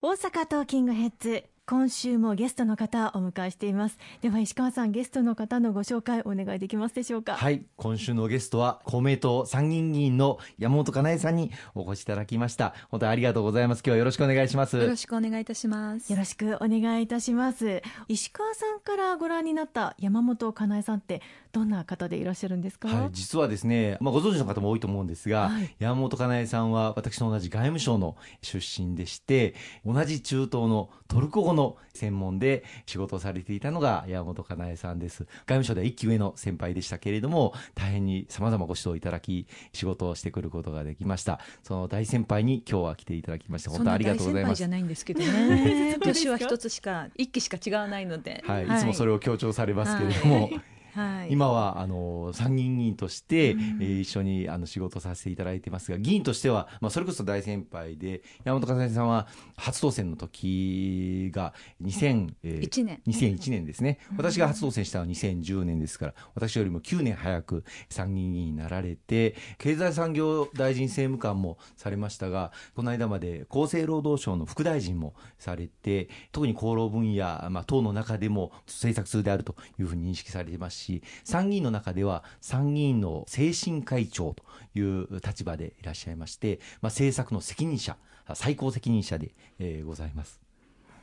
大阪トーキングヘッズ。今週もゲストの方をお迎えしています。では石川さんゲストの方のご紹介お願いできますでしょうか？はい。今週のゲストは公明党参議院議員の山本かなえさんにお越しいただきました。本当にありがとうございます。今日はよろしくお願いします。よろしくお願いいたします。よろしくお願いいたします。石川さんからご覧になった山本かなえさんってどんな方でいらっしゃるんですか、はい、実はですね、まあ、ご存知の方も多いと思うんですが、はい、山本かなえさんは私と同じ外務省の出身でして同じ中東のトルコ語の専門で仕事をされていたのが山本かなえさんです。外務省では一期上の先輩でしたけれども大変にさまざまご指導いただき仕事をしてくることができました。その大先輩に今日は来ていただきまして本当ありがとうございます。じゃないんですけどね。年は一つしか一期しか違わないので、はい、いつもそれを強調されますけれども、はいはい、今はあの参議院議員として、うん、えー、一緒にあの仕事させていただいてますが議員としては、まあ、それこそ大先輩で山本和也さんは初当選の時が2001年 ,2001 年ですね、私が初当選したのは2010年ですから私よりも9年早く参議院議員になられて経済産業大臣政務官もされましたがこの間まで厚生労働省の副大臣もされて特に厚労分野、まあ、党の中でも政策通であるというふうに認識されていますしし参議院の中では参議院の精神会長という立場でいらっしゃいまして、まあ、政策の責任者最高責任者で、えー、ございます。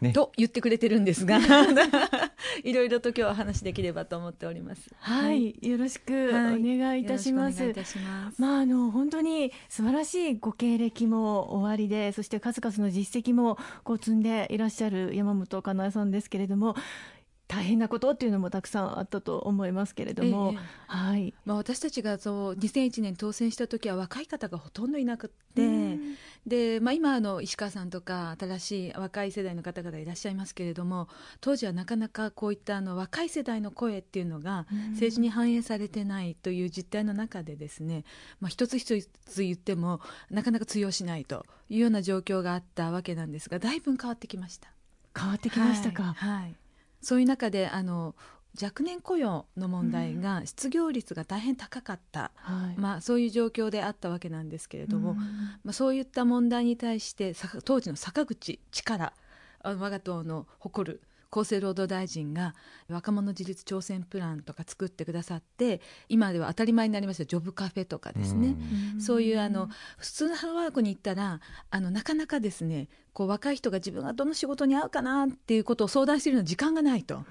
ね、と言ってくれてるんですが いろいろと今日は話できればと思っております。はい、よろしくお願いいたします。はい、まああの本当に素晴らしいご経歴も終わりで、そして数々の実績もこう積んでいらっしゃる山本かなえさんですけれども、大変なことっていうのもたくさんあったと思いますけれども、えー、はい。まあ、私たちがそう2001年当選した時は若い方がほとんどいなくて、でまあ、今の石川さんとか新しい若い世代の方々いらっしゃいますけれども当時はなかなかこういったあの若い世代の声っていうのが政治に反映されてないという実態の中でですね、まあ、一つ一つ言ってもなかなか通用しないというような状況があったわけなんですがだいぶ変わってきました。変わってきましたか、はい、はいそういう中であの若年雇用の問題が失業率が大変高かった、うん、まあ、そういう状況であったわけなんですけれども、うん、まあ、そういった問題に対して当時の坂口力我が党の誇る厚生労働大臣が若者自立挑戦プランとか作ってくださって今では当たり前になりましたジョブカフェとかですね、うそういうあの普通のハローワークに行ったらあのなかなかですねこう若い人が自分がどの仕事に合うかなっていうことを相談しているの時間がないと。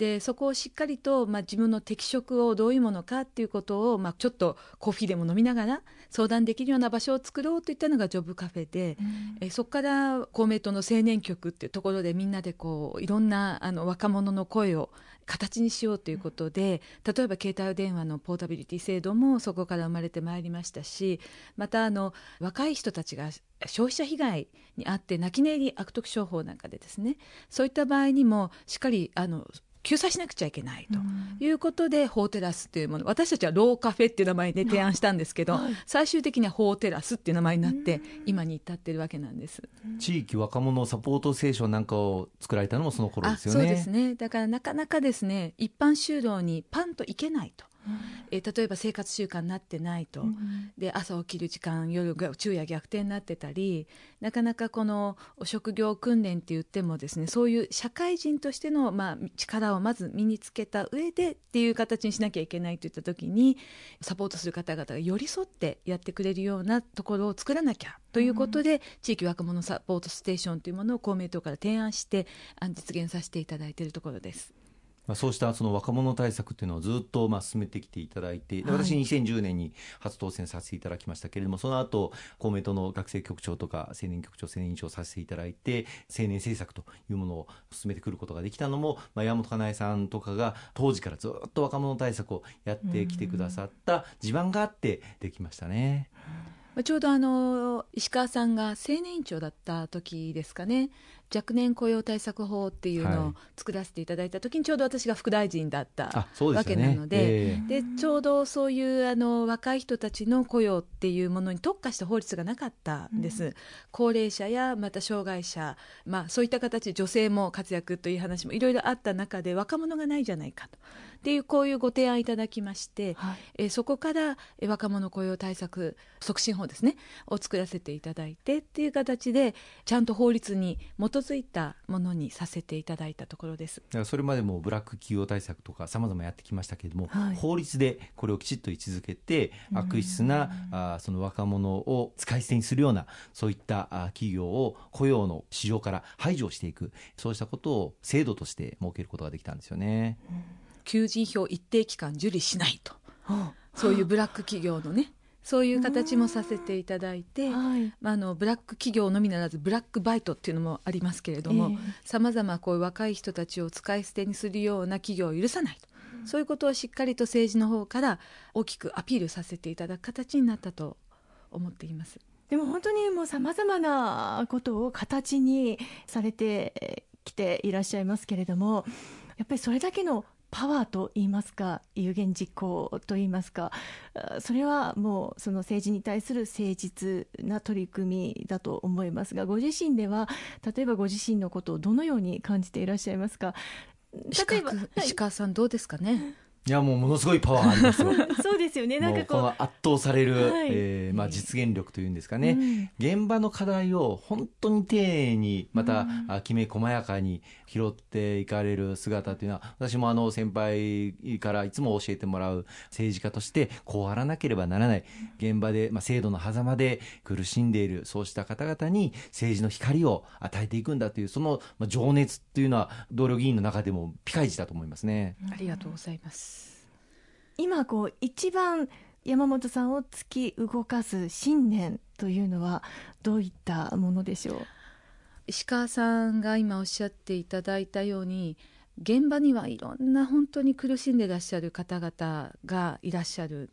うんでそこをしっかりと、まあ、自分の適職をどういうものかっていうことを、まあ、ちょっとコーヒーでも飲みながら相談できるような場所を作ろうといったのがジョブカフェで、うん、えそこから公明党の青年局っていうところでみんなでこういろんなあの若者の声を形にしようということで例えば携帯電話のポータビリティ制度もそこから生まれてまいりましたしまたあの若い人たちが消費者被害にあって泣き寝入り悪徳商法なんかでですねそういった場合にもしっかりあの救済しなくちゃいけないということで、法テラスというもの私たちはローカフェっていう名前で提案したんですけど、はい、最終的には法テラスっていう名前になって今に至ってるわけなんです。地域若者サポートステーションなんかを作られたのもその頃ですよね。そうですね。だからなかなかですね一般就労にパンといけないとえー、例えば生活習慣になってないと、うん、で朝起きる時間夜が昼夜逆転になってたりなかなかこの職業訓練って言ってもですねそういう社会人としての、まあ、力をまず身につけた上でっていう形にしなきゃいけないといった時にサポートする方々が寄り添ってやってくれるようなところを作らなきゃということで、うん、地域若者サポートステーションというものを公明党から提案して実現させていただいているところです。まあ、そうしたその若者対策っていうのをずっとまあ進めてきていただいて、私2010年に初当選させていただきましたけれども、その後公明党の学生局長とか青年局長、青年委員長させていただいて、青年政策というものを進めてくることができたのも、まあ、山本かなえさんとかが当時からずっと若者対策をやってきてくださった地盤があってできましたね。ちょうどあの石川さんが青年委員長だった時ですかね若年雇用対策法っていうのを作らせていただいた時にちょうど私が副大臣だったわけなのでで、ねえ。ー、ちょうどそういうあの若い人たちの雇用っていうものに特化した法律がなかったんです、うん、高齢者やまた障害者、まあ、そういった形で女性も活躍という話もいろいろあった中で若者がないじゃないかと。っていうこういうご提案いただきまして、はい、えそこから若者雇用対策促進法ですねを作らせていただいてっていう形でちゃんと法律に基づいたものにさせていただいたところですだからそれまでもブラック企業対策とかさまざまやってきましたけれども、はい、法律でこれをきちっと位置づけて悪質なあその若者を使い捨てにするようなそういった企業を雇用の市場から排除していくそうしたことを制度として設けることができたんですよね。求人票一定期間受理しないと、そういうブラック企業のねそういう形もさせていただいて、はい、まあ、あのブラック企業のみならずブラックバイトっていうのもありますけれどもさまざまこういう若い人たちを使い捨てにするような企業を許さないと、そういうことをしっかりと政治の方から大きくアピールさせていただく形になったと思っています。でも本当にもうさまざまなことを形にされてきていらっしゃいますけれどもやっぱりそれだけのパワーと言いますか有言実行と言いますかそれはもうその政治に対する誠実な取り組みだと思いますがご自身では例えばご自身のことをどのように感じていらっしゃいますか？例えば石川さんどうですかね？いやもうものすごいパワーありますよ。そうですよね。なんかこう。圧倒される、はい、えー、まあ、実現力というんですかね、うん、現場の課題を本当に丁寧にまた、うん、きめ細やかに拾っていかれる姿というのは私もあの先輩からいつも教えてもらう政治家としてこうあらなければならない。現場で、まあ、制度の狭間で苦しんでいるそうした方々に政治の光を与えていくんだというその情熱というのは同僚議員の中でもピカイチだと思いますね。ありがとうございます今こう一番山本さんを突き動かす信念というのはどういったものでしょう？石川さんが今おっしゃっていただいたように現場にはいろんな本当に苦しんでらっしゃる方々がいらっしゃる。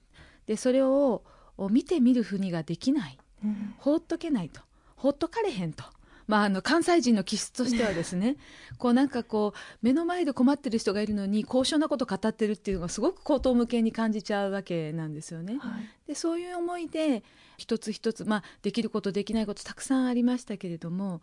でそれを見てみるふうにができない、うん、放っとけないと。放っとかれへんとまあ、あの関西人の気質としてはですね こうなんかこう目の前で困ってる人がいるのに高尚なこと語ってるっていうのがすごく口頭向けに感じちゃうわけなんですよね。はい、でそういう思いで一つ一つ、まあ、できることできないことたくさんありましたけれども、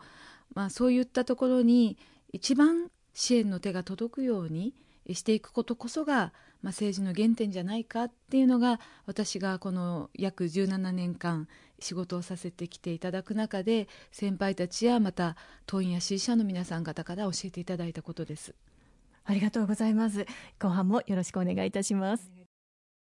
まあ、そういったところに一番支援の手が届くようにしていくことこそが、まあ、政治の原点じゃないかっていうのが私がこの約17年間仕事をさせてきていただく中で先輩たちやまた党員や支持者の皆さん方から教えていただいたことです。ありがとうございます。後半もよろしくお願いいたします。